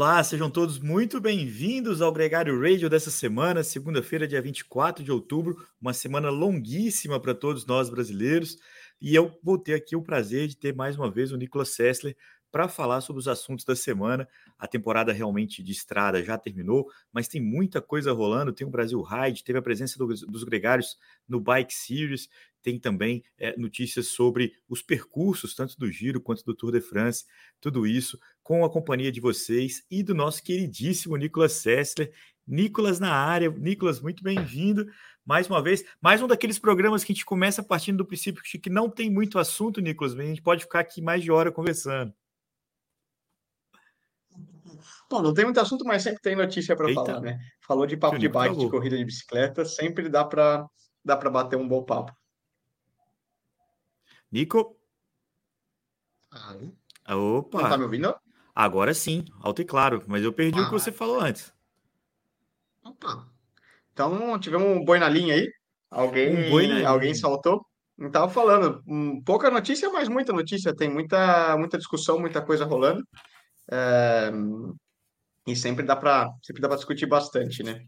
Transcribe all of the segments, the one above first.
Olá, sejam todos muito bem-vindos ao Gregário Radio dessa semana, segunda-feira, dia 24 de outubro, uma semana longuíssima para todos nós brasileiros. E eu vou ter aqui o prazer de ter mais uma vez o Nicolas Sessler para falar sobre os assuntos da semana. A temporada realmente de estrada já terminou, mas tem muita coisa rolando. Tem o Brasil Ride, teve a presença dos, dos gregários no Bike Series, tem também é, notícias sobre os percursos, tanto do Giro quanto do Tour de France, tudo isso com a companhia de vocês e do nosso queridíssimo Nicolas Sessler. Nicolas na área. Nicolas, muito bem-vindo mais uma vez. Mais um daqueles programas que a gente começa partindo do princípio que não tem muito assunto, Nicolas, mas a gente pode ficar aqui mais de hora conversando. Bom, não tem muito assunto, mas sempre tem notícia para falar, né? Falou de papo de bike, de corrida de bicicleta, sempre dá para dá para bater um bom papo. Nico? Ah, Opa! Não tá me ouvindo? Agora sim, alto e claro, mas eu perdi ah, o que você falou antes. Opa! Então, tivemos um boi na linha aí. Alguém, um alguém saltou. Não estava falando. Um, pouca notícia, mas muita notícia. Tem muita, muita discussão, muita coisa rolando. É, e sempre dá para sempre dá para discutir bastante, né?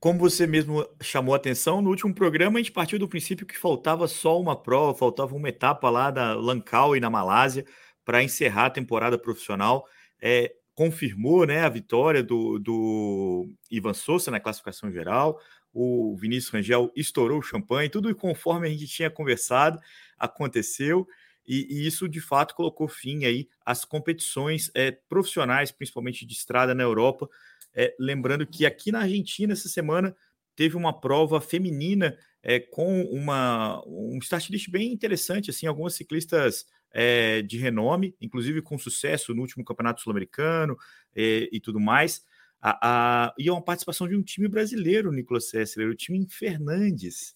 Como você mesmo chamou a atenção, no último programa a gente partiu do princípio que faltava só uma prova, faltava uma etapa lá da Langkawi na Malásia para encerrar a temporada profissional. É, confirmou né, a vitória do, do Ivan Souza na classificação geral. O Vinícius Rangel estourou o champanhe, tudo conforme a gente tinha conversado, aconteceu. E, e, isso de fato colocou fim aí às competições é, profissionais, principalmente de estrada na Europa. É, lembrando que aqui na Argentina, essa semana, teve uma prova feminina é, com uma, um start list bem interessante, assim, algumas ciclistas é, de renome, inclusive com sucesso no último campeonato sul-americano é, e tudo mais. A, a, e é uma participação de um time brasileiro, Nicolas Sessler, o time Fernandes.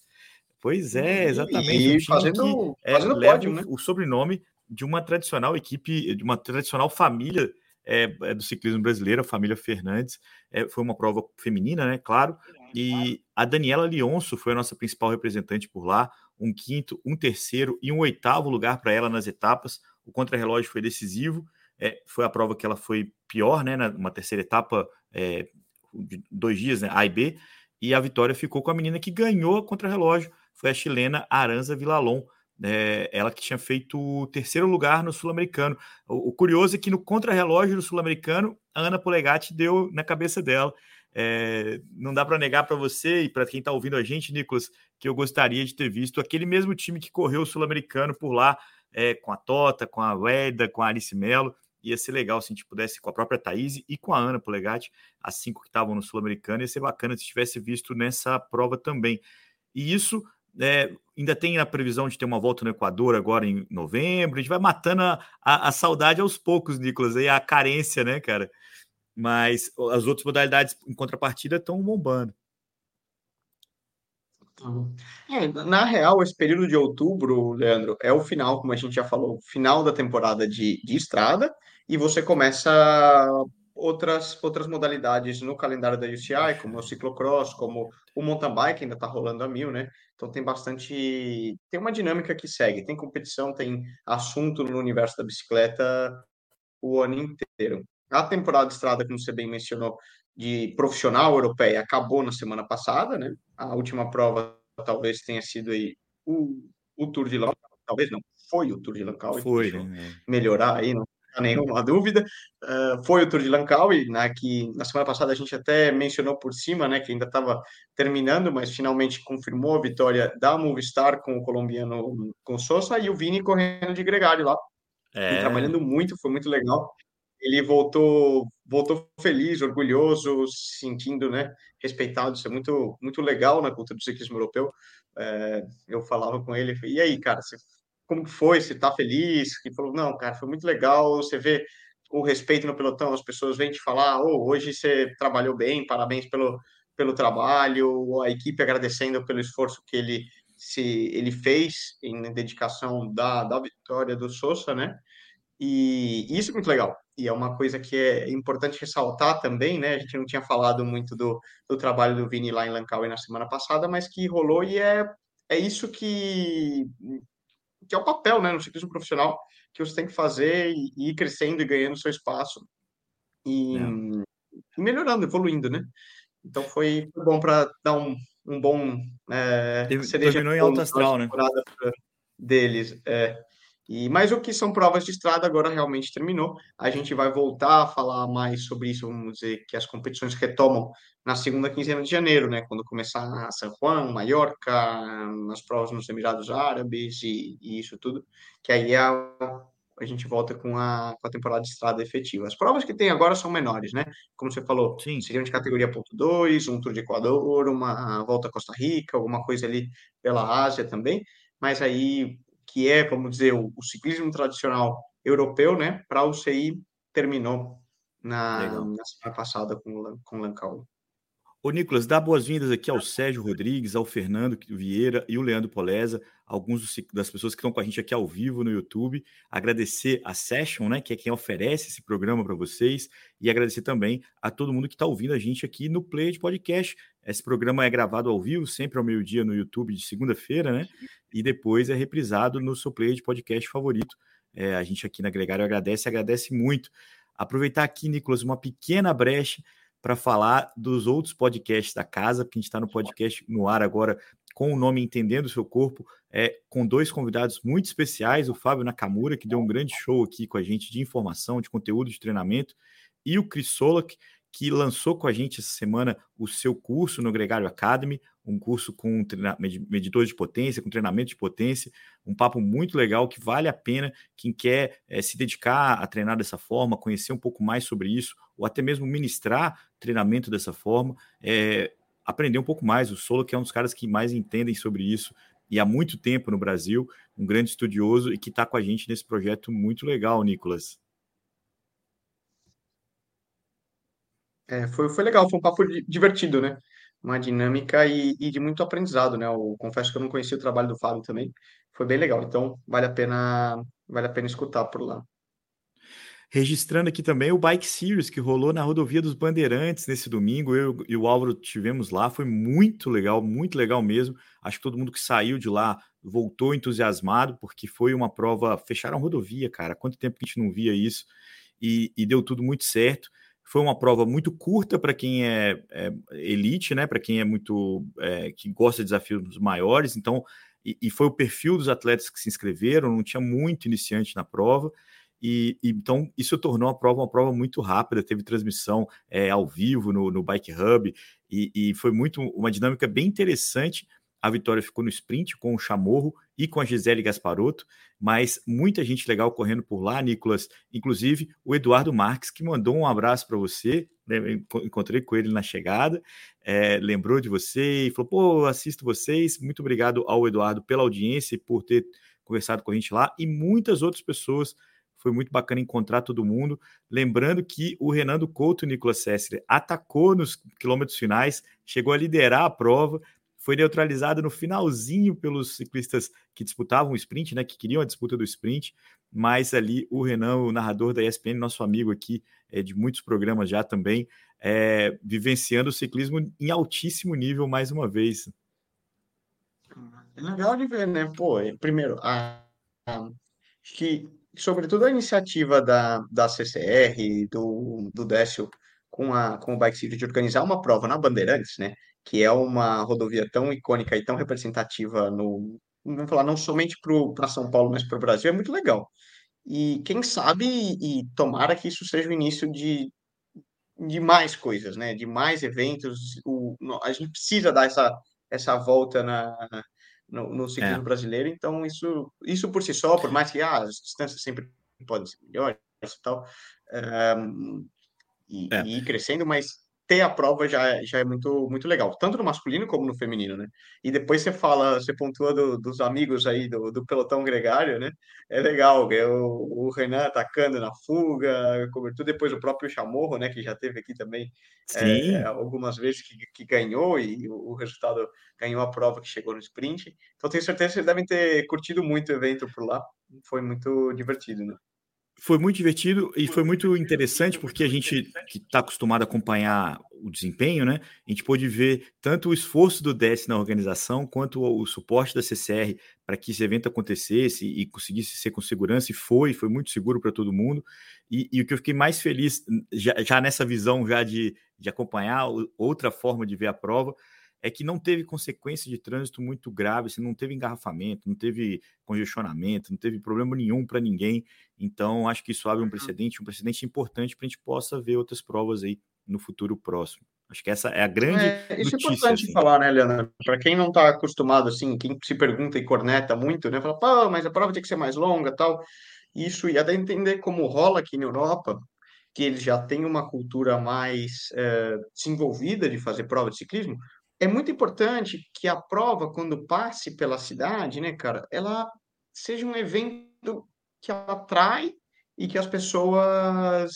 Pois é, exatamente. E, um fazendo, que, fazendo é, pódio, né? o sobrenome de uma tradicional equipe, de uma tradicional família é, é, do ciclismo brasileiro, a família Fernandes. É, foi uma prova feminina, né? Claro. E a Daniela Lionso foi a nossa principal representante por lá. Um quinto, um terceiro e um oitavo lugar para ela nas etapas. O contrarrelógio foi decisivo. É, foi a prova que ela foi pior, né? Uma terceira etapa, é, dois dias, né? A e B. E a vitória ficou com a menina que ganhou a contrarrelógio. Foi a chilena Aranza Villalon é, ela que tinha feito o terceiro lugar no Sul-Americano. O, o, curioso é que no contrarrelógio do Sul-Americano, a Ana Polegatti deu na cabeça dela. É, não dá para negar para você e para quem está ouvindo a gente, Nicolas, que eu gostaria de ter visto aquele mesmo time que correu o Sul-Americano por lá, é, com a Tota, com a Weda, com a Alice Melo. Ia ser legal se a gente pudesse, com a própria Thaís e com a Ana Polegatti, as cinco que estavam no Sul-Americano, ia ser bacana se tivesse visto nessa prova também. E isso é, ainda tem a previsão de ter uma volta no Equador agora em novembro. A gente vai matando a, a, a saudade aos poucos, Nicolas, e a carência, né, cara? Mas as outras modalidades em contrapartida estão bombando. É, na real, esse período de outubro, Leandro, é o final, como a gente já falou, final da temporada de, de estrada, e você começa outras, outras modalidades no calendário da UCI, como o ciclocross, como o mountain bike, ainda está rolando a mil, né? Então tem bastante. Tem uma dinâmica que segue, tem competição, tem assunto no universo da bicicleta o ano inteiro. A temporada de estrada, como você bem mencionou, de profissional europeia acabou na semana passada, né? A última prova talvez tenha sido aí o, o Tour de Langkawi, talvez não, foi o Tour de Langkawi. Foi, né? Melhorar aí, não nenhuma dúvida. Uh, foi o Tour de Langkawi, né, que na semana passada a gente até mencionou por cima, né, que ainda estava terminando, mas finalmente confirmou a vitória da Movistar com o colombiano com Sosa e o Vini correndo de gregário lá. É. trabalhando muito, foi muito legal. Ele voltou, voltou feliz, orgulhoso, sentindo, né, respeitado. Isso é muito, muito legal na cultura do ciclismo europeu. É, eu falava com ele, e aí, cara, você como foi, se está feliz, e falou, não, cara, foi muito legal, você vê o respeito no pelotão, as pessoas vêm te falar, oh, hoje você trabalhou bem, parabéns pelo, pelo trabalho, a equipe agradecendo pelo esforço que ele se ele fez em dedicação da, da vitória do Sousa, né? E isso é muito legal. E é uma coisa que é importante ressaltar também, né? A gente não tinha falado muito do, do trabalho do Vini lá em Langkawi na semana passada, mas que rolou e é, é isso que que é o papel, né, no ciclismo profissional, que você tem que fazer e, ir crescendo e ganhando seu espaço. e, é. melhorando, evoluindo, né? Então foi, foi bom para dar um, um bom é, terminou em alta astral, né? Deles, é. E, mas o que são provas de estrada agora realmente terminou. A gente vai voltar a falar mais sobre isso, vamos dizer que as competições retomam na segunda quinzena de janeiro, né? Quando começar San Juan, Maiorca, as provas nos Emirados Árabes e, e isso tudo, que aí a, a gente volta com a, com a temporada de estrada efetiva. As provas que tem agora são menores, né? Como você falou, Sim. seriam de categoria ponto 2, um Tour de Equador, uma volta a Costa Rica, alguma coisa ali pela Ásia também, mas aí que é, vamos dizer, o, o ciclismo tradicional europeu, né? Para o CI terminou na, na semana passada com, com o Lancau. Ô, Nicolas, dá boas-vindas aqui ao Sérgio Rodrigues, ao Fernando Vieira e o Leandro Poleza, alguns das pessoas que estão com a gente aqui ao vivo no YouTube. Agradecer a Session, né, que é quem oferece esse programa para vocês, e agradecer também a todo mundo que está ouvindo a gente aqui no Play de Podcast. Esse programa é gravado ao vivo, sempre ao meio-dia no YouTube de segunda-feira, né? E depois é reprisado no seu Play de Podcast favorito. É, a gente aqui na Gregário agradece, agradece muito. Aproveitar aqui, Nicolas, uma pequena brecha para falar dos outros podcasts da casa, porque a gente está no podcast no ar agora com o nome Entendendo o Seu Corpo, é, com dois convidados muito especiais, o Fábio Nakamura, que deu um grande show aqui com a gente de informação, de conteúdo de treinamento, e o Chris Solak, que lançou com a gente essa semana o seu curso no Gregário Academy, um curso com medidores de potência, com treinamento de potência, um papo muito legal que vale a pena quem quer é, se dedicar a treinar dessa forma, conhecer um pouco mais sobre isso, ou até mesmo ministrar treinamento dessa forma, é, aprender um pouco mais. O Solo, que é um dos caras que mais entendem sobre isso e há muito tempo no Brasil, um grande estudioso e que está com a gente nesse projeto muito legal, Nicolas. É, foi, foi legal, foi um papo divertido, né? Uma dinâmica e, e, de muito aprendizado, né? Eu confesso que eu não conhecia o trabalho do Fábio também. Foi bem legal, então vale a pena, vale a pena escutar por lá. Registrando aqui também o Bike Series que rolou na rodovia dos Bandeirantes nesse domingo. Eu e o Álvaro tivemos lá, foi muito legal, muito legal mesmo. Acho que todo mundo que saiu de lá voltou entusiasmado, porque foi uma prova. Fecharam a rodovia, cara. Quanto tempo que a gente não via isso? E, e deu tudo muito certo. Foi uma prova muito curta para quem é, é, elite, né? Para quem é muito é, que gosta de desafios maiores. Então, e, e, foi o perfil dos atletas que se inscreveram. Não tinha muito iniciante na prova. E, e então isso tornou a prova uma prova muito rápida. Teve transmissão é, ao vivo no, no Bike Hub e, e foi muito uma dinâmica bem interessante a vitória ficou no sprint com o Chamorro e com a Gisele Gasparotto, mas muita gente legal correndo por lá, Nicolas. Inclusive o Eduardo Marques, que mandou um abraço para você. Né? Encontrei com ele na chegada, é, lembrou de você e falou: pô, assisto vocês. Muito obrigado ao Eduardo pela audiência e por ter conversado com a gente lá e muitas outras pessoas. Foi muito bacana encontrar todo mundo. Lembrando que o Renando Couto Nicolas Sessler atacou nos quilômetros finais, chegou a liderar a prova, foi neutralizado no finalzinho pelos ciclistas que disputavam o sprint, né, que queriam a disputa do sprint, mas ali o Renan, o narrador da ESPN, nosso amigo aqui é, de muitos programas já também, é, vivenciando o ciclismo em altíssimo nível mais uma vez. É legal de ver, né? Pô, é, primeiro, a, a, que, sobretudo a iniciativa da, da CCR, do, do Décio, com, a, com o Bike City de organizar uma prova na Bandeirantes, né? Que é uma rodovia tão icônica e tão representativa no, vamos falar, não somente para São Paulo, mas para o Brasil, é muito legal. E quem sabe, e tomara que isso seja o início de, de mais coisas, né? De mais eventos. O, a gente precisa dar essa, essa volta na, no, no ciclismo é. brasileiro, então isso, isso por si só, por mais que ah, as distâncias sempre podem ser melhores e tal, um, e, é. e ir crescendo, mas ter a prova já, é, já é muito, muito legal, tanto no masculino como no feminino, né? E depois você fala, você pontua do, dos amigos aí do, do pelotão gregário, né? É legal, é o, o Renan atacando na fuga, cobertura, depois o próprio Chamorro, né? Que já teve aqui também é, algumas vezes que, que ganhou e o, o, resultado ganhou a prova que chegou no sprint. Então tenho certeza que vocês devem ter curtido muito o evento por lá, foi muito divertido, né? Foi muito divertido e foi muito interessante porque a gente que está acostumado a acompanhar o desempenho, né? A gente pôde ver tanto o esforço do DES na organização, quanto o, o suporte da CCR para que esse evento acontecesse e conseguisse ser com segurança, e foi, foi muito seguro para todo mundo. E, e, o que eu fiquei mais feliz, já, já nessa visão já de, de acompanhar outra forma de ver a prova, é que não teve consequência de trânsito muito grave, assim, não teve engarrafamento, não teve congestionamento, não teve problema nenhum para ninguém. Então, acho que isso abre um precedente, um precedente importante para a gente possa ver outras provas aí no futuro próximo. Acho que essa é a grande. É, isso é notícia, é importante assim. falar, né, Leandro? Para quem não está acostumado, assim, quem se pergunta e corneta muito, né? Fala, pô, mas a prova tem que ser mais longa tal. Isso, e até entender como rola aqui na Europa, que eles já têm uma cultura mais é, desenvolvida de fazer prova de ciclismo, é muito importante que a prova, quando passe pela cidade, né, cara, ela seja um evento que atrai e que as pessoas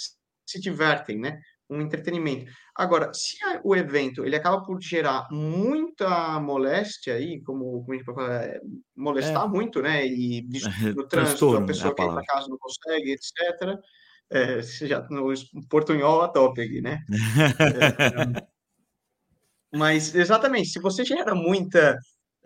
se divertem, né? Um entretenimento. Agora, se o evento ele acaba por gerar muita moléstia aí, como, como a gente pode falar, é, molestar é. muito, né? E no trânsito, a pessoa que ir para casa não consegue, etc. É, já no portunhol a topic, né? mas, exatamente, se você gera muita.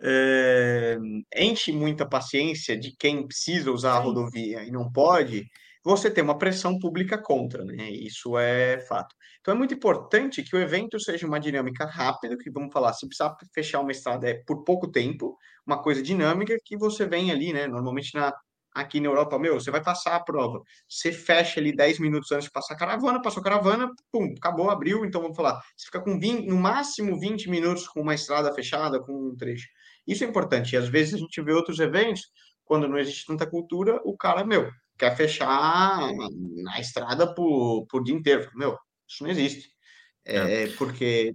É, enche muita paciência de quem precisa usar a rodovia e não pode, você tem uma pressão pública contra, né? Isso é fato. Então é muito importante que o evento seja uma dinâmica rápida, que vamos falar, se precisar fechar uma estrada é por pouco tempo, uma coisa dinâmica que você vem ali, né? Normalmente na aqui na Europa, meu, você vai passar a prova. Você fecha ali 10 minutos antes de passar a caravana, passou a caravana, pum, acabou, abriu, então vamos falar. Você fica com 20, no máximo 20 minutos com uma estrada fechada, com um trecho. Isso é importante. E às vezes a gente vê outros eventos, quando não existe tanta cultura, o cara, meu, quer fechar na estrada por, por dia inteiro. Meu, isso não existe. É, é. porque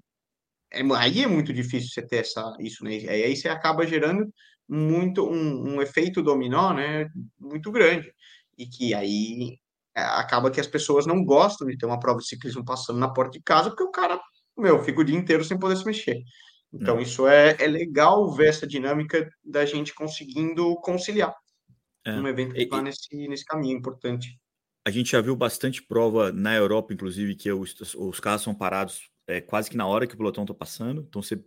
é, aí é muito difícil você ter essa, isso, né? Aí você acaba gerando muito um, um efeito dominó, né, muito grande e que aí é, acaba que as pessoas não gostam de ter uma prova de ciclismo passando na porta de casa porque o cara, meu, fica o dia inteiro sem poder se mexer. Então é. isso é, é legal ver essa dinâmica da gente conseguindo conciliar é. um evento que está nesse, nesse caminho importante. A gente já viu bastante prova na Europa, inclusive, que os, os carros são parados é, quase que na hora que o pelotão está passando. Então, você,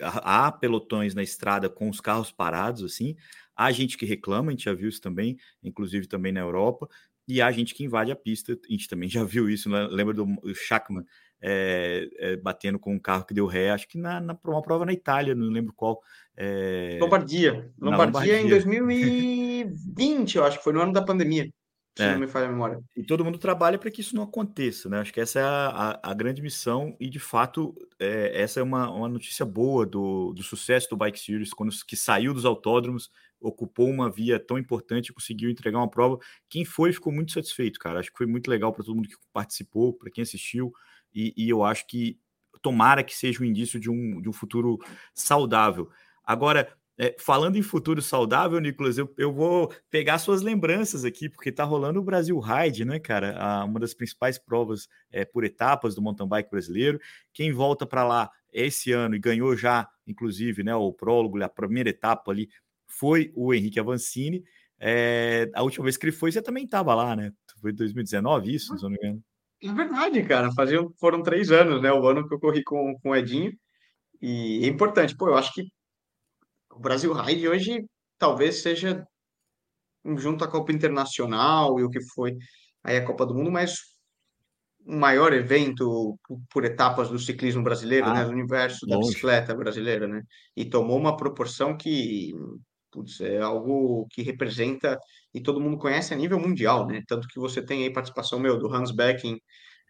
há pelotões na estrada com os carros parados, assim. Há gente que reclama, a gente já viu isso também, inclusive também na Europa. E há gente que invade a pista, a gente também já viu isso. Né? Lembra do Schachmann é, é, batendo com um carro que deu ré, acho que na, na uma prova na Itália, não lembro qual. É... Lombardia. Lombardia. Lombardia em 2020, eu acho que foi no ano da pandemia se é. não me falha a memória. E todo mundo trabalha para que isso não aconteça, né? Acho que essa é a, a, a grande missão e, de fato, é, essa é uma, uma notícia boa do, do sucesso do Bike Series, quando que saiu dos autódromos, ocupou uma via tão importante, conseguiu entregar uma prova. Quem foi ficou muito satisfeito, cara. Acho que foi muito legal para todo mundo que participou, para quem assistiu, e, e eu acho que tomara que seja um indício de um, de um futuro saudável. Agora, é, falando em futuro saudável, Nicolas, eu, eu vou pegar suas lembranças aqui, porque tá rolando o Brasil Ride, né, cara? A, uma das principais provas é, por etapas do mountain bike brasileiro. Quem volta para lá esse ano e ganhou já, inclusive, né, o prólogo, a primeira etapa ali, foi o Henrique Avancini. É, a última vez que ele foi, você também estava lá, né? Foi 2019, isso, se não me engano. É verdade, cara. Faziam, foram três anos, né? O ano que eu corri com, com o Edinho. E é importante. Pô, eu acho que o Brasil Ride hoje talvez seja junto à Copa Internacional e o que foi aí a Copa do Mundo, mas o maior evento por etapas do ciclismo brasileiro, ah, né, do universo da bicicleta brasileira, né? E tomou uma proporção que putz, é algo que representa e todo mundo conhece a nível mundial, né? Tanto que você tem aí participação meu do Hans Becking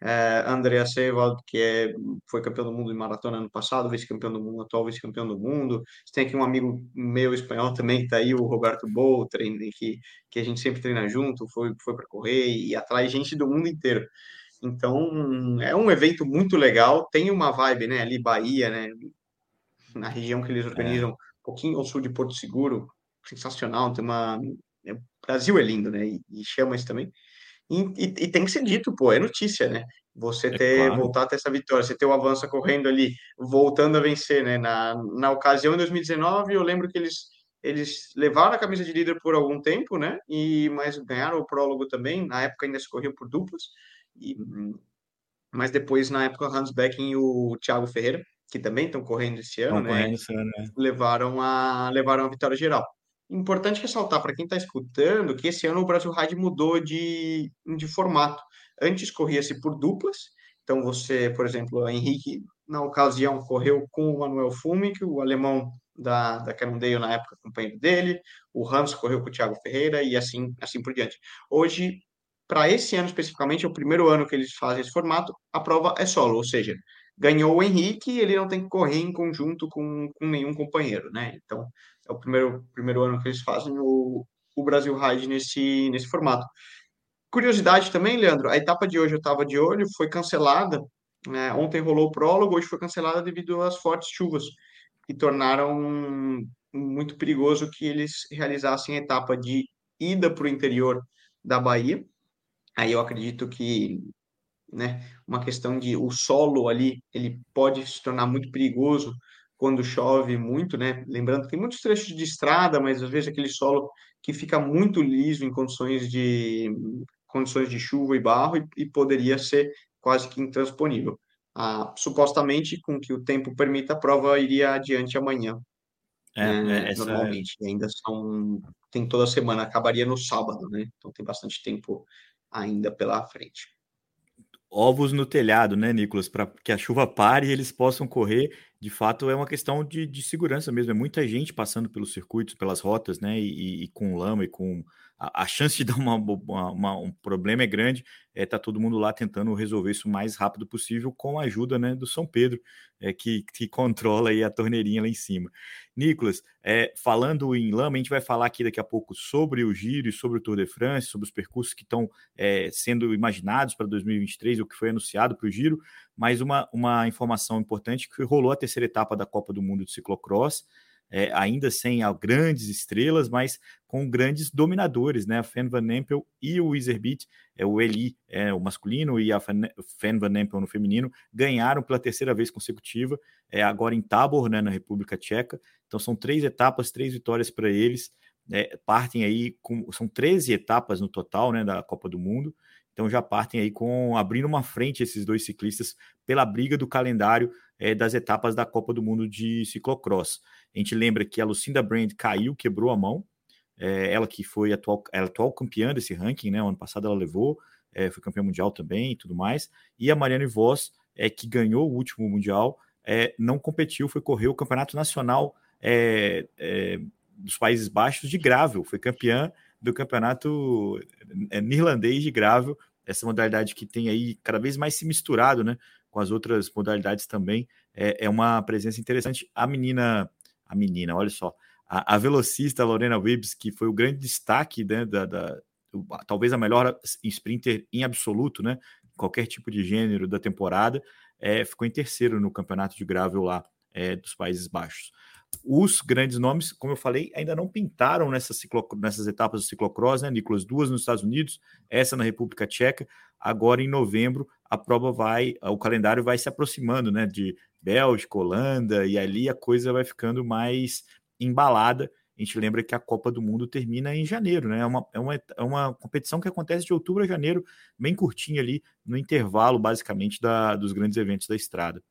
é, Andrea Sewald, que é, foi campeão do mundo de maratona ano passado, vice-campeão do mundo, atual vice-campeão do mundo. Tem aqui um amigo meu espanhol também, que está aí, o Roberto Bou, que, que a gente sempre treina junto, foi, foi para correr e atrai gente do mundo inteiro. Então, é um evento muito legal, tem uma vibe, né, ali Bahia, né, na região que eles organizam, é. um pouquinho ao sul de Porto Seguro, sensacional, tem uma... É, o Brasil é lindo, né, e, e chama isso também. E, e, e, tem que ser dito, pô, é notícia, né? Você é ter claro. voltar a ter essa vitória, você ter o avanço correndo ali, voltando a vencer, né? Na, na ocasião em 2019, eu lembro que eles eles levaram a camisa de líder por algum tempo, né? E mas ganharam o prólogo também. Na época ainda se corria por duplas. E mas depois, na época, o Hans Becken e o Thiago Ferreira, que também estão correndo esse ano, estão né? Correndo esse ano, né? Levaram a, levaram a vitória geral. Importante ressaltar para quem está escutando que esse ano o Brasil Ride mudou de, de formato. Antes corria-se por duplas, então você, por exemplo, Henrique, na ocasião, correu com o Manuel Fumic, o alemão da, da Cannondale na época, companheiro dele, o Hans correu com o Thiago Ferreira e assim, assim por diante. Hoje, para esse ano especificamente, é o primeiro ano que eles fazem esse formato, a prova é solo, ou seja, ganhou o Henrique, ele não tem que correr em conjunto com, com nenhum companheiro, né? Então, é o primeiro, primeiro ano que eles fazem o, o Brasil Ride nesse, nesse formato. Curiosidade também, Leandro, a etapa de hoje eu estava de olho, foi cancelada. Né? Ontem rolou o prólogo, hoje foi cancelada devido às fortes chuvas, que tornaram muito perigoso que eles realizassem a etapa de ida para o interior da Bahia. Aí eu acredito que né, uma questão de o solo ali, ele pode se tornar muito perigoso quando chove muito, né? Lembrando que tem muitos trechos de estrada, mas às vezes aquele solo que fica muito liso em condições de condições de chuva e barro e, e poderia ser quase que intransponível. Ah, supostamente, com que o tempo permita, a prova iria adiante amanhã. É, né? é, normalmente, é... ainda são tem toda semana, acabaria no sábado, né? Então tem bastante tempo ainda pela frente ovos no telhado, né, Nicolas? Para que a chuva pare e eles possam correr. De fato, é uma questão de, de segurança mesmo. É muita gente passando pelos circuitos, pelas rotas, né? E, e com lama e com. A, a chance de dar uma, uma, uma, um problema é grande. É, tá todo mundo lá tentando resolver isso o mais rápido possível com a ajuda né, do São Pedro, é, que, que controla aí a torneirinha lá em cima. Nicolas, é, falando em lama, a gente vai falar aqui daqui a pouco sobre o Giro e sobre o Tour de France, sobre os percursos que estão é, sendo imaginados para 2023, o que foi anunciado para o Giro, mas uma, uma informação importante que rolou a terceira etapa da Copa do Mundo de Ciclocross, é, ainda sem grandes estrelas, mas com grandes dominadores, né? A Fan Van Empel e o Iserbeat, é, o Eli, é, o masculino, e a Fan Van Empel no feminino, ganharam pela terceira vez consecutiva, é, agora em Tabor, né, na República Tcheca. Então são três etapas, três vitórias para eles. É, partem aí com. São 13 etapas no total né, da Copa do Mundo. Então já partem aí com abrindo uma frente esses dois ciclistas pela briga do calendário é, das etapas da Copa do Mundo de ciclocross. A gente lembra que a Lucinda Brand caiu, quebrou a mão. É, ela que foi atual, ela atual campeã desse ranking, né? Ano passado ela levou, é, foi campeã mundial também e tudo mais. E a Mariane Voss, é, que ganhou o último mundial, é, não competiu, foi correr o campeonato nacional é, é, dos Países Baixos de gravel, foi campeã do campeonato é, neerlandês de gravel, essa modalidade que tem aí cada vez mais se misturado, né, com as outras modalidades também, é, é uma presença interessante. A menina, a menina, olha só, a, a velocista Lorena Wibbs, que foi o grande destaque, né, da, da talvez a melhor sprinter em absoluto, né, qualquer tipo de gênero da temporada, é, ficou em terceiro no campeonato de gravel lá é, dos Países Baixos. Os grandes nomes, como eu falei, ainda não pintaram nessas, ciclo, nessas etapas do ciclocross, né, Nicolas? Duas nos Estados Unidos, essa na República Tcheca. Agora, em novembro, a prova vai, o calendário vai se aproximando, né, de Bélgica, Holanda, e ali a coisa vai ficando mais embalada. A gente lembra que a Copa do Mundo termina em janeiro, né? É uma, é uma, é uma competição que acontece de outubro a janeiro, bem curtinha ali, no intervalo, basicamente, da, dos grandes eventos da estrada.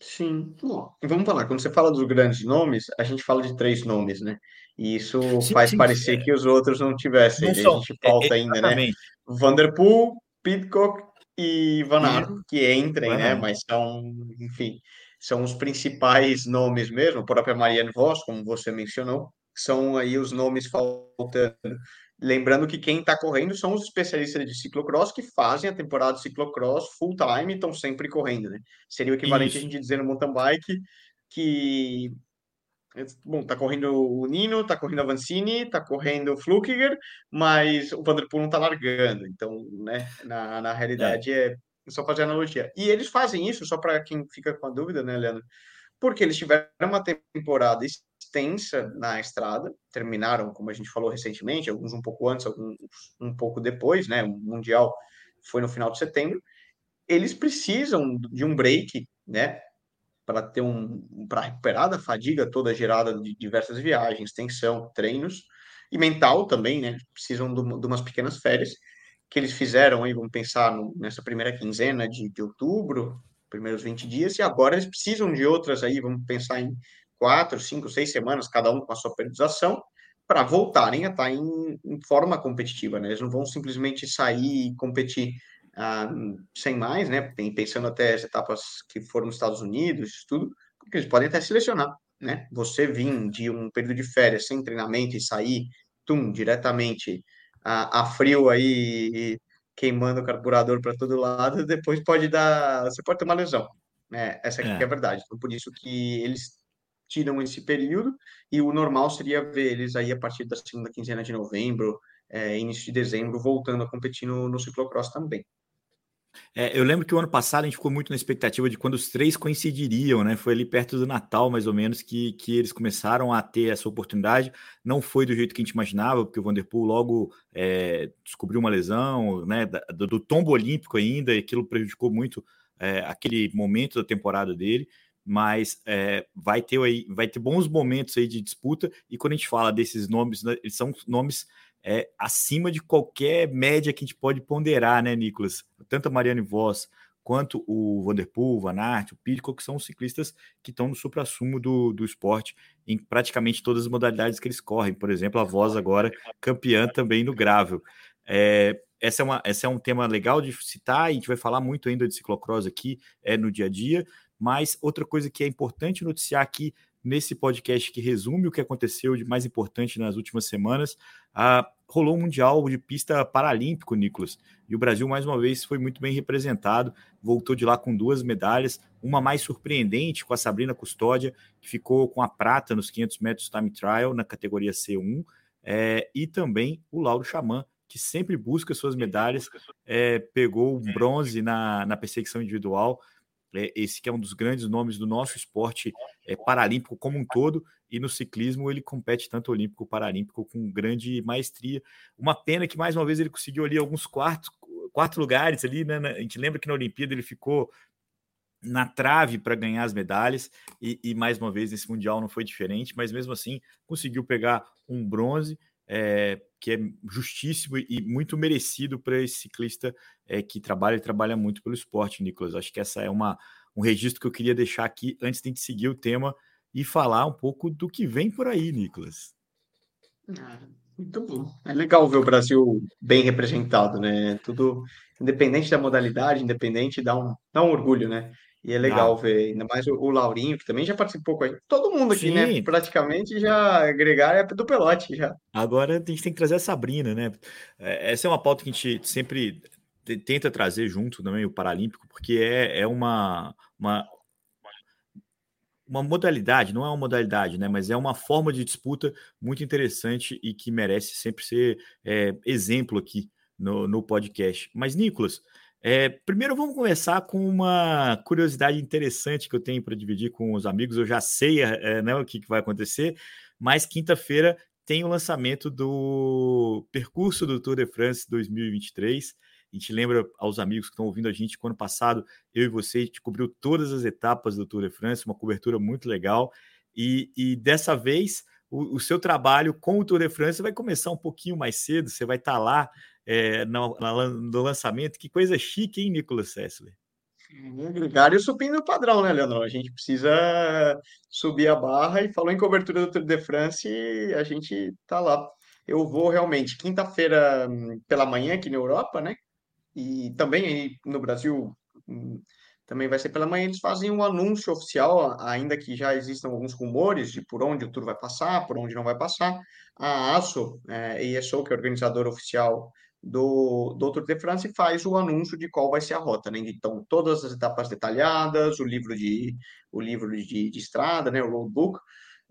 Sim. Bom, vamos falar, quando você fala dos grandes nomes, a gente fala de três nomes, né? E isso sim, faz sim, parecer é. que os outros não tivessem. Não a gente falta é, ainda, né? Vanderpool, Pitcock e Van Aert, que entrem, né? Mas são, enfim, são os principais nomes mesmo. A própria Marianne Voss, como você mencionou, são aí os nomes faltando. Lembrando que quem está correndo são os especialistas de ciclocross que fazem a temporada de ciclocross full time e estão sempre correndo, né? Seria o equivalente Isso. a gente dizer no mountain bike que bom, tá correndo o Nino, tá correndo a Vancini, tá correndo o Flukiger, mas o Vanderpool não tá largando. Então, né, na, na realidade é. é só fazer analogia. E eles fazem isso, só para quem fica com a dúvida, né, Leandro? Porque eles tiveram uma temporada extensa na estrada, terminaram, como a gente falou recentemente, alguns um pouco antes, alguns um pouco depois, né? O Mundial foi no final de setembro. Eles precisam de um break, né? Para ter um para recuperar da fadiga toda gerada de diversas viagens, tensão, treinos e mental também, né? Precisam de, umas pequenas férias. que eles fizeram aí, vamos pensar no, nessa primeira quinzena de, de outubro, primeiros 20 dias, e agora eles precisam de outras aí, vamos pensar em quatro, cinco, seis semanas, cada um com a sua periodização, para voltarem a estar tá em, em, forma competitiva, né? Eles não vão simplesmente sair e competir ah, sem mais, né? Pensando até as etapas que foram nos Estados Unidos, tudo, porque eles podem até selecionar, né? Você vir de um período de férias sem treinamento e sair, tum, diretamente a, a frio aí, queimando o carburador para todo lado, depois pode dar, você pode ter uma lesão, né? Essa aqui é. é a verdade. Então, por isso que eles tiram esse período e o normal seria ver eles aí a partir da segunda quinzena de novembro, é, início de dezembro, voltando a competir no, no ciclocross também. É, eu lembro que o ano passado a gente ficou muito na expectativa de quando os três coincidiriam, né? Foi ali perto do Natal, mais ou menos, que, que eles começaram a ter essa oportunidade. Não foi do jeito que a gente imaginava, porque o Vanderpool logo é, descobriu uma lesão, né? Do, do, tombo olímpico ainda, e aquilo prejudicou muito é, aquele momento da temporada dele. Mas é, vai ter aí, vai ter bons momentos aí de disputa. E quando a gente fala desses nomes, né, eles são nomes é acima de qualquer média que a gente pode ponderar, né, Nicolas? Tanto a Mariane Voss quanto o Vanderpool, o o Pidcock, que são ciclistas que estão no supra-sumo do, do esporte em praticamente todas as modalidades que eles correm. Por exemplo, a Voz agora campeã também no gravel. É, essa, é uma, é um tema legal de citar, a gente vai falar muito ainda de ciclocross aqui é, no dia a dia, mas outra coisa que é importante noticiar aqui nesse podcast que resume o que aconteceu de mais importante nas últimas semanas. Ah, rolou um Mundial de Pista Paralímpico, Nicolas, e o Brasil, mais uma vez, foi muito bem representado, voltou de lá com duas medalhas, uma mais surpreendente com a Sabrina Custódia, que ficou com a prata nos 500 metros time trial na categoria C1, é, e também o Lauro Xamã, que sempre busca suas medalhas, é, pegou o bronze na, na perseguição individual, é, esse que é um dos grandes nomes do nosso esporte é, paralímpico como um todo, e no ciclismo ele compete tanto olímpico paralímpico com grande maestria. Uma pena que mais uma vez ele conseguiu ali alguns quartos, quatro lugares ali, né? A gente lembra que na Olimpíada ele ficou na trave para ganhar as medalhas, e, e, mais uma vez nesse Mundial não foi diferente, mas mesmo assim conseguiu pegar um bronze. É, que é justíssimo e muito merecido para esse ciclista é, que trabalha e trabalha muito pelo esporte, Nicolas. Acho que essa é uma, um registro que eu queria deixar aqui antes de a gente seguir o tema e falar um pouco do que vem por aí, Nicolas. Ah, muito bom. É legal ver o Brasil bem representado, né? Tudo independente da modalidade, independente, dá um, dá um orgulho, né? E é legal ah. ver, ainda mais o, o, Laurinho, que também já participou com a gente. Todo mundo aqui, né, Sim. né? Praticamente já agregar é do pelote já. Agora a gente tem que trazer a Sabrina, né? É, essa é uma pauta que a gente sempre tenta trazer junto também o Paralímpico, porque é, é uma, uma, uma modalidade, não é uma modalidade, né? Mas é uma forma de disputa muito interessante e que merece sempre ser é, exemplo aqui no, no podcast. Mas, Nicolas, é, primeiro vamos começar com uma curiosidade interessante que eu tenho para dividir com os amigos. Eu já sei é, né, o que, que vai acontecer, mas quinta-feira tem o lançamento do percurso do Tour de France 2023. A gente lembra aos amigos que estão ouvindo a gente que ano passado eu e você a gente cobriu todas as etapas do Tour de France, uma cobertura muito legal. E, e dessa vez o, o, seu trabalho com o Tour de France vai começar um pouquinho mais cedo. Você vai estar lá é, no, no, lançamento. Que coisa chique, hein, Nicolas Sessler? Gregário subindo o padrão, né, Leandro? A gente precisa subir a barra e falou em cobertura do Tour de France e a gente tá lá. Eu vou realmente quinta-feira hum, pela manhã aqui na Europa, né? E também aí no Brasil hum, também vai ser pela manhã. Eles fazem um anúncio oficial, ainda que já existam alguns rumores de por onde o tour vai passar, por onde não vai passar. A ASO, é, ESO, que é organizadora oficial do, do Tour de France faz o anúncio de qual vai ser a rota, né? Então, todas as etapas detalhadas, o livro de, o livro de, de estrada, né? O roadbook,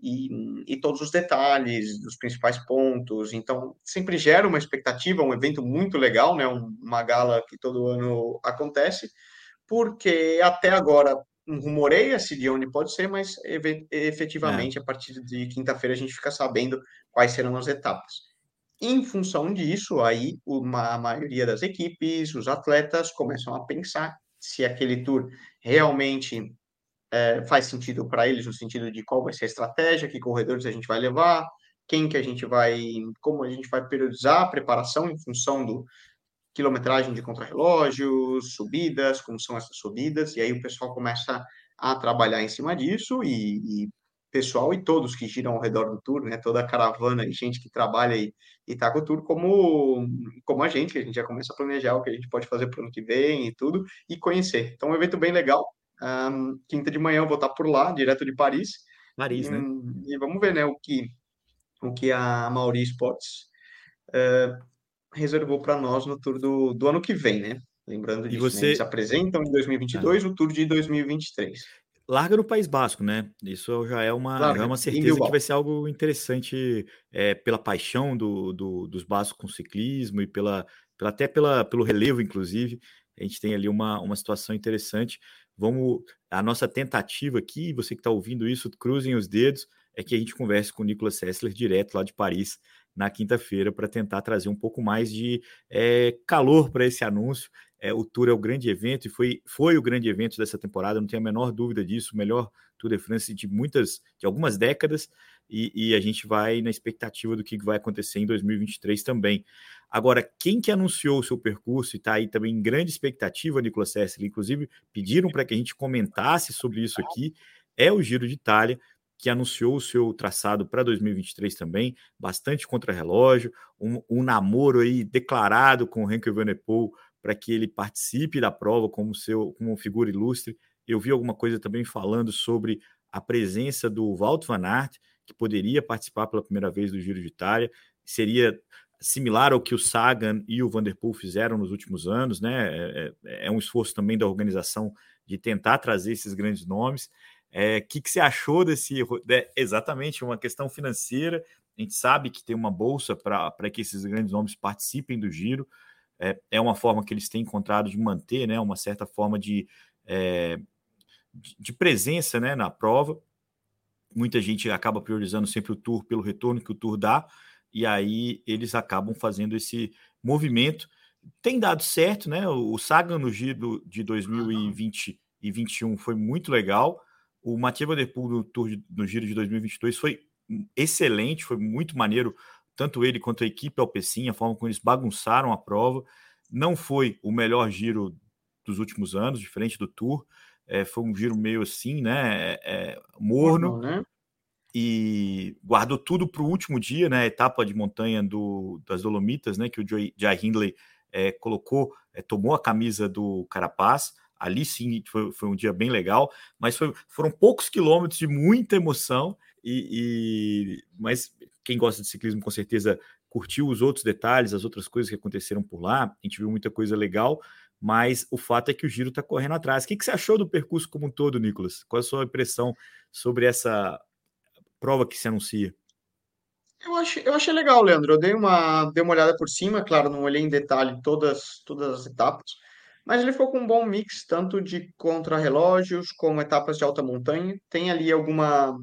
e, e todos os detalhes dos principais pontos. Então, sempre gera uma expectativa, um evento muito legal, né? Uma gala que todo ano acontece, porque até agora rumoreia-se de onde pode ser, mas efetivamente é. a partir de quinta-feira a gente fica sabendo quais serão as etapas. Em função disso, aí uma, a maioria das equipes, os atletas começam a pensar se aquele tour realmente é, faz sentido para eles, no sentido de qual vai ser a estratégia, que corredores a gente vai levar, quem que a gente vai, como a gente vai periodizar a preparação em função do, quilometragem de contrarrelógio, subidas, como são essas subidas, e aí o pessoal começa a trabalhar em cima disso e, e pessoal e todos que giram ao redor do tour, né? Toda a caravana e gente que trabalha e está com o tour, como, como a gente, que a gente já começa a planejar o que a gente pode fazer para o ano que vem e tudo, e conhecer. Então, é um evento bem legal. Um, quinta de manhã eu vou estar por lá, direto de Paris. Paris, e, né? E vamos ver, né, o que, o que a Mauri Sports uh, reservou para nós no tour do, do ano que vem, né? Lembrando disso, você... né? eles apresentam em 2022 ah. o tour de 2023 larga no País Basco, né? Isso já é uma, já é uma certeza que vai ser algo interessante é, pela paixão do, do, dos bascos com ciclismo e pela, pela, até pela, pelo relevo, inclusive. A gente tem ali uma, uma situação interessante. Vamos. A nossa tentativa aqui, você que está ouvindo isso, cruzem os dedos, é que a gente converse com o Nicolas Sessler direto lá de Paris na quinta-feira para tentar trazer um pouco mais de é, calor para esse anúncio é, o Tour é o grande evento e foi, foi o grande evento dessa temporada, não tenho a menor dúvida disso, o melhor Tour de France de muitas, de algumas décadas, e, e, a gente vai na expectativa do que vai acontecer em 2023 também. Agora, quem que anunciou o seu percurso e está aí também em grande expectativa, Nicolas Sessler, inclusive pediram para que a gente comentasse sobre isso aqui, é o Giro de Itália, que anunciou o seu traçado para 2023 também, bastante contra-relógio, um, um namoro aí declarado com o Henrique Evenepoel para que ele participe da prova como seu como figura ilustre. Eu vi alguma coisa também falando sobre a presença do Walt van Aert, que poderia participar pela primeira vez do Giro de Itália. Seria similar ao que o Sagan e o Vanderpool fizeram nos últimos anos, né? É, é, é um esforço também da organização de tentar trazer esses grandes nomes. O é, que, que você achou desse. É, exatamente, uma questão financeira. A gente sabe que tem uma bolsa para que esses grandes nomes participem do giro é, é uma forma que eles têm encontrado de manter né, uma certa forma de, é, de presença né, na prova. Muita gente acaba priorizando sempre o Tour pelo retorno que o Tour dá, e aí eles acabam fazendo esse movimento. Tem dado certo, né? O Sagan no giro de 2020 e 2021 foi muito legal. O Mathieu Van Der Poel no, tour de, no giro de 2022 foi excelente, foi muito maneiro tanto ele quanto a equipe Alpecin, a forma como eles bagunçaram a prova. Não foi o melhor giro dos últimos anos, diferente do Tour. É, foi um giro meio assim, né? É, é morno. né? E guardou tudo para o último dia, né? A etapa de montanha do, das Dolomitas, né? Que o Jai Hindley é, colocou, é, tomou a camisa do Carapaz. Ali sim foi, foi um dia bem legal, mas foi, foram poucos quilômetros de muita emoção. E, e, mas quem gosta de ciclismo com certeza curtiu os outros detalhes, as outras coisas que aconteceram por lá. A gente viu muita coisa legal, mas o fato é que o giro está correndo atrás. O que, que você achou do percurso como um todo, Nicolas? Qual a sua impressão sobre essa prova que se anuncia? Eu achei, eu achei legal, Leandro. Eu dei uma, dei uma olhada por cima, claro, não olhei em detalhe todas, todas as etapas, mas ele ficou com um bom mix, tanto de contrarrelógios como etapas de alta montanha. Tem ali alguma,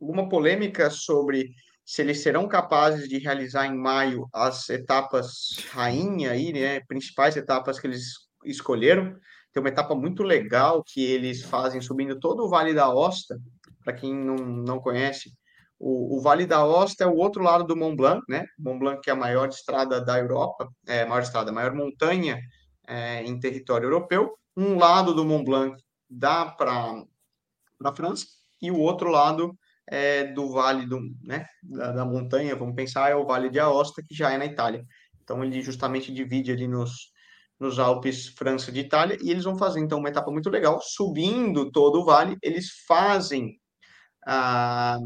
alguma polêmica sobre se eles serão capazes de realizar em maio as etapas rainha aí, né, principais etapas que eles escolheram. Tem uma etapa muito legal que eles fazem subindo todo o Vale da Osta, para quem não, não conhece, o, o, Vale da Osta é o outro lado do Mont Blanc, né? Mont Blanc que é a maior estrada da Europa, é maior estrada, maior montanha é, em território europeu. Um lado do Mont Blanc dá para a França e o outro lado é, do Vale do, né, da, da, montanha, vamos pensar, é o Vale de Aosta, que já é na Itália. Então ele justamente divide ali nos, nos Alpes França de Itália, e eles vão fazer então uma etapa muito legal, subindo todo o vale, eles fazem a,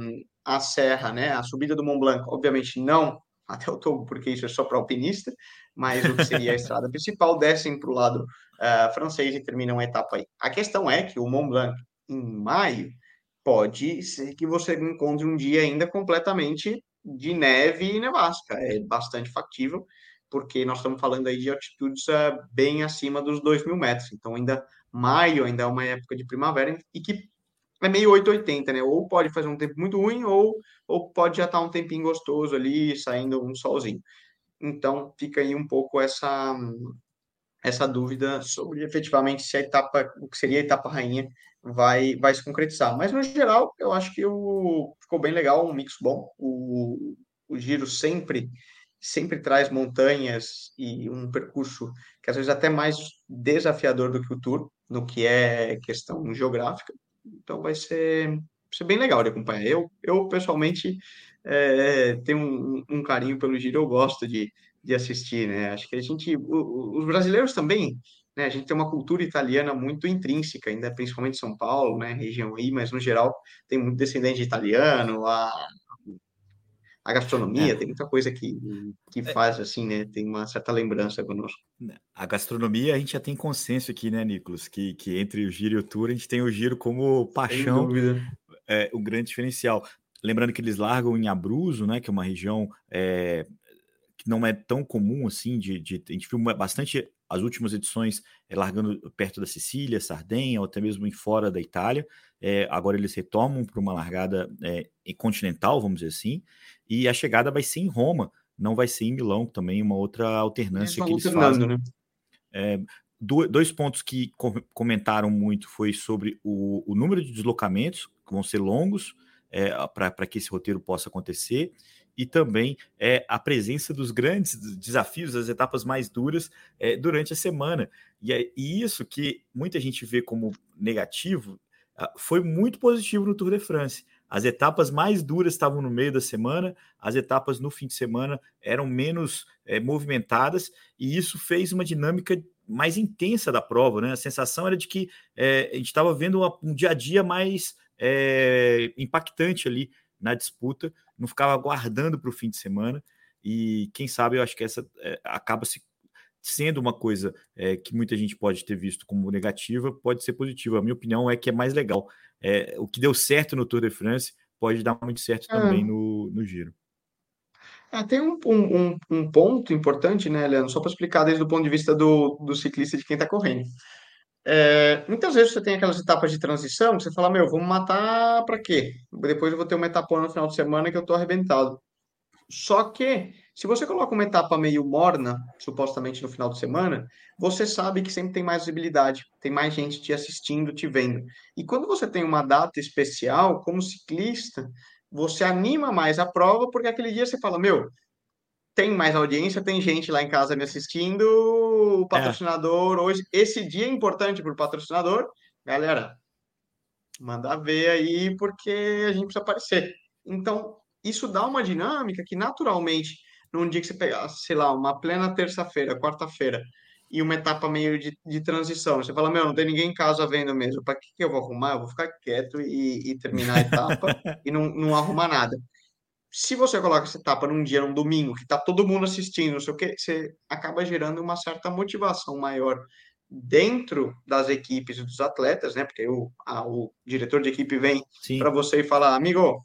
a serra, né, a subida do Mont Blanc, obviamente não até o topo, porque isso é só para alpinista, mas o que seria a estrada principal, descem para o lado uh, francês e terminam a etapa aí. A questão é que o Mont Blanc, em maio, pode ser que você encontre um dia ainda completamente de neve e nevasca. É bastante factível, porque nós estamos falando aí de altitudes uh, bem acima dos 2 mil metros. Então, ainda maio ainda é uma época de primavera e que é meio 880, né? Ou pode fazer um tempo muito ruim, ou, ou pode já estar um tempinho gostoso ali, saindo um solzinho. Então, fica aí um pouco essa essa dúvida sobre efetivamente se a etapa, o que seria a etapa rainha, vai, vai se concretizar. Mas, no geral, eu acho que o, ficou bem legal, um mix bom. O, o Giro sempre sempre traz montanhas e um percurso que às vezes é até mais desafiador do que o Tour, no que é questão geográfica. Então vai ser, vai ser bem legal de acompanhar. Eu, eu pessoalmente, é, tenho um, um, carinho pelo Giro, eu gosto de, de assistir, né? Acho que a gente, o, os brasileiros também, né? A gente tem uma cultura italiana muito intrínseca, ainda principalmente São Paulo, né? Região aí, mas no geral tem muito descendente de italiano, a, a gastronomia, é. tem muita coisa que, que é. faz assim, né? Tem uma certa lembrança conosco. A gastronomia a gente já tem consenso aqui, né, Nicolas? Que, que entre o giro e o tour a gente tem o giro como paixão, é, um grande diferencial. Lembrando que eles largam em Abruzzo, né? Que é uma região é, que não é tão comum assim, de, de, a gente viu bastante as últimas edições é, largando perto da Sicília, Sardenha, ou até mesmo em fora da Itália. É, agora eles retomam para uma largada é, continental, vamos dizer assim, e a chegada vai ser em Roma, não vai ser em Milão, também uma outra alternância que eles fazem. Né? dois pontos que comentaram muito foi sobre o, o número de deslocamentos, que vão ser longos, para que esse roteiro possa acontecer, e também é, a presença dos grandes desafios, as etapas mais duras é, durante a semana. E, é, e isso que muita gente vê como negativo foi muito positivo no Tour de France. As etapas mais duras estavam no meio da semana, as etapas no fim de semana eram menos é, movimentadas, e isso fez uma dinâmica mais intensa da prova. Né? A sensação era de que é, a gente estava vendo uma, um dia a dia mais é, impactante ali na disputa, não ficava aguardando para o fim de semana. E quem sabe eu acho que essa é, acaba se sendo uma coisa é, que muita gente pode ter visto como negativa, pode ser positiva. A minha opinião é que é mais legal. É, o que deu certo no Tour de France pode dar muito certo é. também no, no Giro. É, tem um, um, um, ponto importante, né, Leandro? Só para explicar desde o ponto de vista do, do ciclista de quem está correndo. É, muitas vezes você tem aquelas etapas de transição que você fala, meu, vamos matar para quê? Depois eu vou ter uma etapa no final de semana que eu estou arrebentado. Só que, se você coloca uma etapa meio morna, supostamente no final de semana, você sabe que sempre tem mais visibilidade, tem mais gente te assistindo, te vendo. E quando você tem uma data especial, como ciclista, você anima mais a prova, porque aquele dia você fala, meu, tem mais audiência, tem gente lá em casa me assistindo, o é. patrocinador é. hoje, esse dia é importante para o patrocinador, galera, manda ver aí porque a gente precisa aparecer. Então, isso dá uma dinâmica que naturalmente, num dia que você pegar, sei lá, uma plena terça-feira, quarta-feira, e uma etapa meio de, de transição, você fala, meu, não tem ninguém em casa vendo mesmo, para que, que eu vou arrumar? Eu vou ficar quieto e, e terminar a etapa e não, não arrumar nada se você coloca essa etapa num dia, num domingo, que está todo mundo assistindo, não sei o que, você acaba gerando uma certa motivação maior dentro das equipes e dos atletas, né? Porque o, a, o diretor de equipe vem para você e fala, amigo,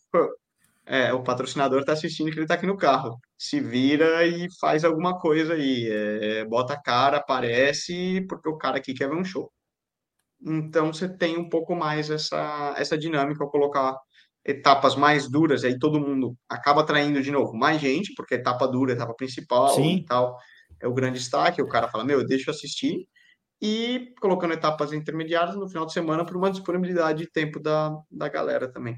é, o patrocinador está assistindo que ele está aqui no carro. Se vira e faz alguma coisa aí. É, bota a cara, aparece, porque o cara aqui quer ver um show. Então você tem um pouco mais essa, essa dinâmica ao colocar etapas mais duras, aí todo mundo acaba atraindo de novo mais gente, porque etapa dura, etapa principal Sim. e tal, é o grande destaque. O cara fala, meu, deixa eu assistir. E colocando etapas intermediárias no final de semana para uma disponibilidade de tempo da, da galera também.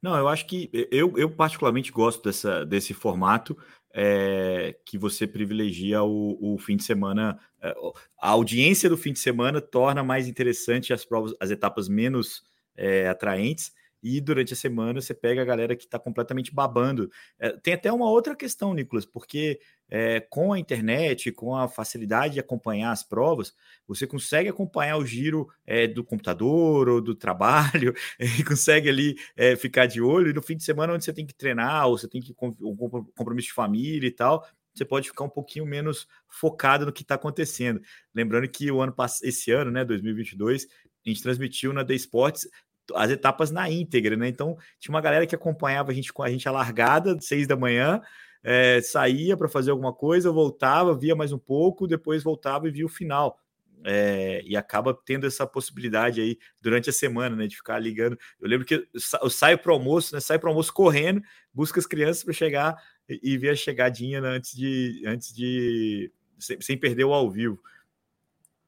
Não, eu acho que eu, eu particularmente gosto dessa, desse formato é, que você privilegia o, o fim de semana. É, a audiência do fim de semana torna mais interessante as provas, as etapas menos é, atraentes e durante a semana você pega a galera que está completamente babando. É, tem até uma outra questão, Nicolas, porque é, com a internet, com a facilidade de acompanhar as provas, você consegue acompanhar o giro é, do computador ou do trabalho, e consegue ali é, ficar de olho. E no fim de semana, onde você tem que treinar, ou você tem que um compromisso de família e tal, você pode ficar um pouquinho menos focado no que está acontecendo. Lembrando que o ano esse ano, né, 2022, a gente transmitiu na The Sports as etapas na íntegra, né? Então tinha uma galera que acompanhava a gente com a gente a largada, seis da manhã, é, saía para fazer alguma coisa, voltava, via mais um pouco, depois voltava e via o final. É, e acaba tendo essa possibilidade aí durante a semana, né? De ficar ligando. Eu lembro que eu saio para almoço, né? Saio para almoço correndo, busco as crianças para chegar e, e ver a chegadinha né, antes de antes de sem, sem perder o ao vivo.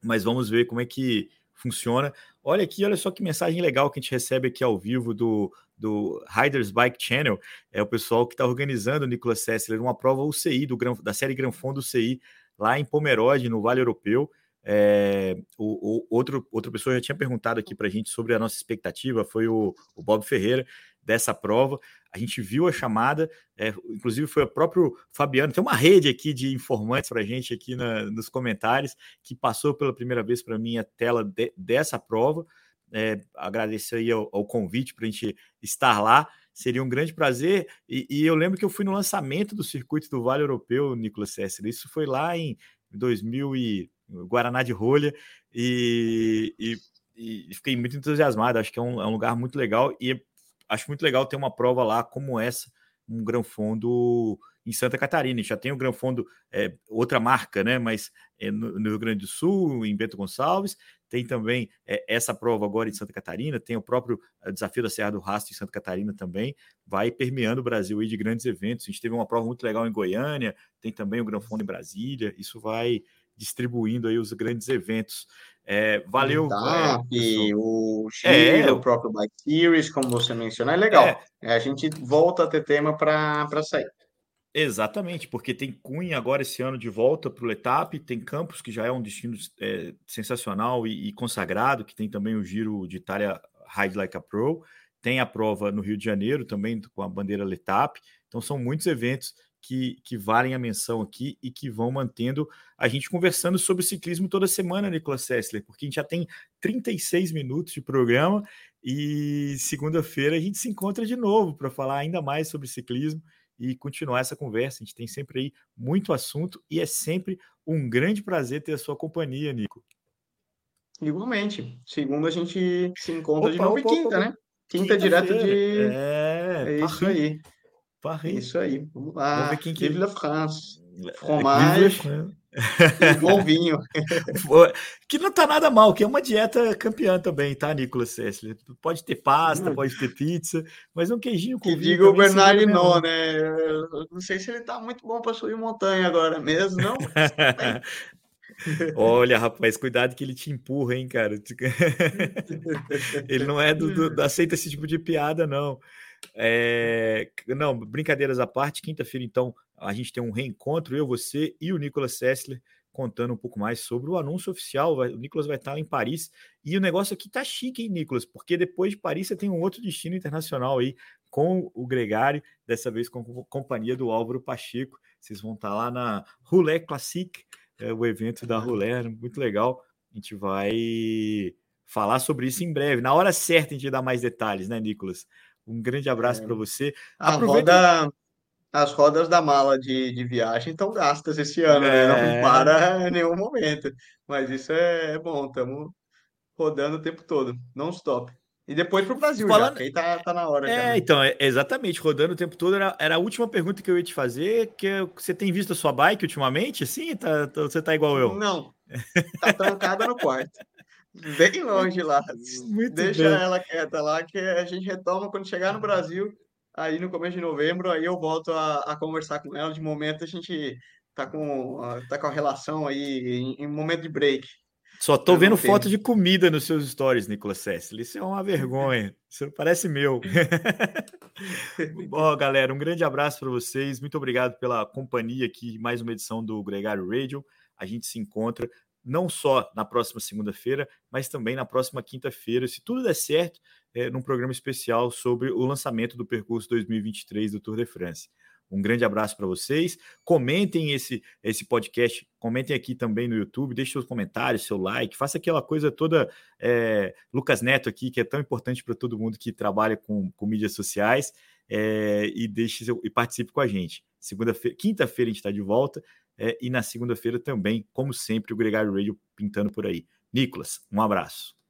Mas vamos ver como é que funciona. Olha aqui, olha só que mensagem legal que a gente recebe aqui ao vivo do, do Riders Bike Channel. É o pessoal que está organizando, Nicolas Sessler, uma prova UCI do, da série Gran Fondo UCI lá em Pomerode, no Vale Europeu. É, o, o, outro, outra pessoa já tinha perguntado aqui para a gente sobre a nossa expectativa, foi o, o Bob Ferreira dessa prova. A gente viu a chamada, é, inclusive foi o próprio Fabiano. Tem uma rede aqui de informantes para a gente aqui na, nos comentários que passou pela primeira vez para mim a tela de, dessa prova. É, agradecer aí ao, ao convite para a gente estar lá. Seria um grande prazer. E, e, eu lembro que eu fui no lançamento do circuito do Vale Europeu, Nicolas César. Isso foi lá em 2000 e Guaraná de Rolha e, e, e, fiquei muito entusiasmado. Acho que é um, é um lugar muito legal e acho muito legal ter uma prova lá como essa, um Gran Fondo em Santa Catarina. Já tem o Gran Fondo, é, outra marca, né? Mas é no, no, Rio Grande do Sul, em Bento Gonçalves. Tem também é, essa prova agora em Santa Catarina. Tem o próprio é, desafio da Serra do Rastro em Santa Catarina também. Vai permeando o Brasil aí de grandes eventos. A gente teve uma prova muito legal em Goiânia. Tem também o Gran Fondo em Brasília. Isso vai distribuindo aí os grandes eventos. É, valeu. é, o Giro, é, o próprio Bike Series, como você mencionou, é legal. É, é a gente volta a ter tema para sair. Exatamente, porque tem Cunha agora esse ano de volta para o Letap, tem Campos, que já é um destino é, sensacional e, e, consagrado, que tem também o Giro de Itália Ride Like a Pro, tem a prova no Rio de Janeiro também com a bandeira Letap, então são muitos eventos que, que valem a menção aqui e que vão mantendo a gente conversando sobre ciclismo toda semana, Nicolas Sessler, porque a gente já tem 36 minutos de programa e segunda-feira a gente se encontra de novo para falar ainda mais sobre ciclismo e continuar essa conversa. A gente tem sempre aí muito assunto e é sempre um grande prazer ter a sua companhia, Nico. Igualmente. Segunda a gente se encontra opa, de novo opa, e quinta, opa, né? Quinta, quinta direto de. É, é isso aí. Paris. Isso aí, vamos lá. Vamos ver quem que... Vive la France. É, Fromage e bom vinho. que não tá nada mal, que é uma dieta campeã também, tá, Nicolas Sessler? Pode ter pasta, hum. pode ter pizza, mas um queijinho com que vinho. Que diga o Bernard não, né? Eu não sei se ele tá muito bom para subir montanha agora mesmo, não. Olha, rapaz, cuidado que ele te empurra, hein, cara. ele não é do, do, aceita esse tipo de piada, não. É, não, brincadeiras à parte, quinta-feira, então, a gente tem um reencontro, eu, você e o Nicolas Sessler, contando um pouco mais sobre o anúncio oficial. O Nicolas vai estar em Paris. E o negócio aqui tá chique, hein, Nicolas? Porque depois de Paris você tem um outro destino internacional aí com o Gregário, dessa vez com a companhia do Álvaro Pacheco. Vocês vão estar lá na Roulette Classique, é, o evento da Roulette, muito legal. A gente vai falar sobre isso em breve. Na hora certa a gente dá mais detalhes, né, Nicolas? Um grande abraço é. para você. Aproveita... roda, as rodas da mala de, de viagem estão gastas esse ano, é... né? Não para em nenhum momento. Mas isso é, é bom, estamos rodando o tempo todo, não stop. E depois para o Brasil, Falando... já, aí tá, tá na hora. É, já, né? então, é, exatamente, rodando o tempo todo. Era, era a última pergunta que eu ia te fazer, que você tem visto a sua bike ultimamente? Sim, tá, tá, você tá igual eu? Não, tá trancada no quarto. Bem longe lá. Muito Deixa bem. ela quieta lá, que a gente retoma quando chegar no Brasil. Aí no começo de novembro, aí eu volto a, a conversar com ela. De momento a gente tá com, tá com a relação aí em, em momento de break. Só tô vendo foto de comida nos seus stories, Nicolas Sessler. Isso é uma vergonha. Isso parece meu. Bom, galera, um grande abraço para vocês. Muito obrigado pela companhia aqui. Mais uma edição do Gregário Radio. A gente se encontra não só na próxima segunda-feira, mas também na próxima quinta-feira, se tudo der certo, é, num programa especial sobre o lançamento do percurso 2023 do Tour de France. Um grande abraço para vocês. Comentem esse, esse podcast, comentem aqui também no YouTube, deixe seus comentários, seu like, faça aquela coisa toda é, Lucas Neto aqui, que é tão importante para todo mundo que trabalha com, com mídias sociais, é, e deixe e participe com a gente. Segunda-feira, quinta-feira a gente está de volta. É, e na segunda-feira também, como sempre, o Gregário Radio pintando por aí. Nicolas, um abraço.